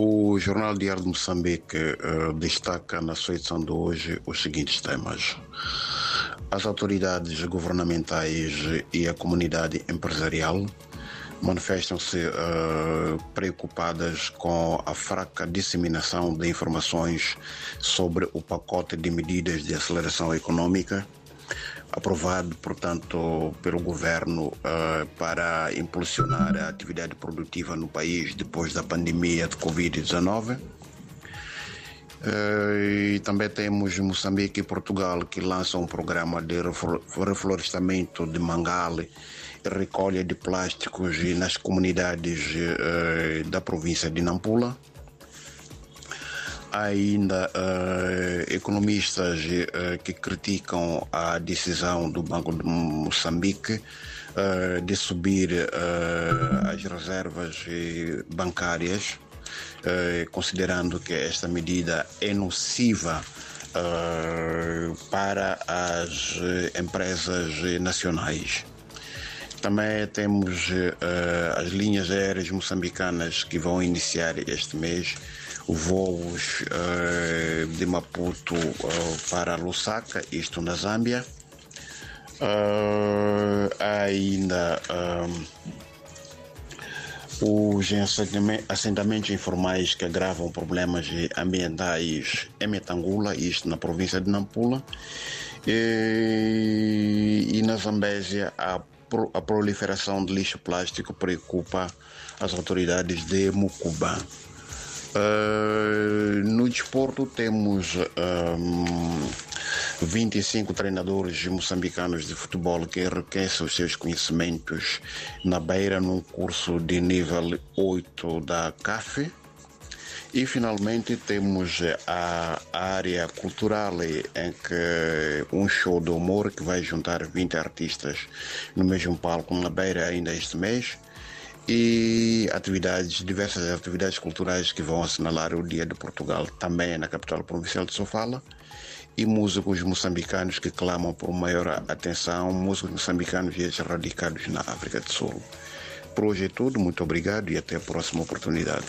O Jornal Diário de Moçambique uh, destaca na sua edição de hoje os seguintes temas. As autoridades governamentais e a comunidade empresarial manifestam-se uh, preocupadas com a fraca disseminação de informações sobre o pacote de medidas de aceleração econômica aprovado, portanto, pelo governo uh, para impulsionar a atividade produtiva no país depois da pandemia de Covid-19. Uh, e também temos Moçambique e Portugal que lançam um programa de reflorestamento de mangale e recolha de plásticos nas comunidades uh, da província de Nampula ainda uh, economistas uh, que criticam a decisão do Banco de Moçambique uh, de subir as reservas bancárias, considerando que esta medida é nociva para as empresas nacionais. Também temos as linhas aéreas moçambicanas que vão iniciar este mês voos uh, de Maputo uh, para Lusaka, isto na Zâmbia. Uh, ainda os assentamentos informais que agravam problemas ambientais em Metangula, isto na província de Nampula. E, e na Zambésia, a, a proliferação de lixo plástico preocupa as autoridades de Mucuba. Uh, no desporto temos um, 25 treinadores moçambicanos de futebol que enriquecem os seus conhecimentos na Beira num curso de nível 8 da CAF. E finalmente temos a área cultural em que um show de humor que vai juntar 20 artistas no mesmo palco na Beira ainda este mês e atividades, diversas atividades culturais que vão assinalar o Dia de Portugal, também na capital provincial de Sofala, e músicos moçambicanos que clamam por maior atenção, músicos moçambicanos e radicados na África do Sul. Por hoje é tudo, muito obrigado e até a próxima oportunidade.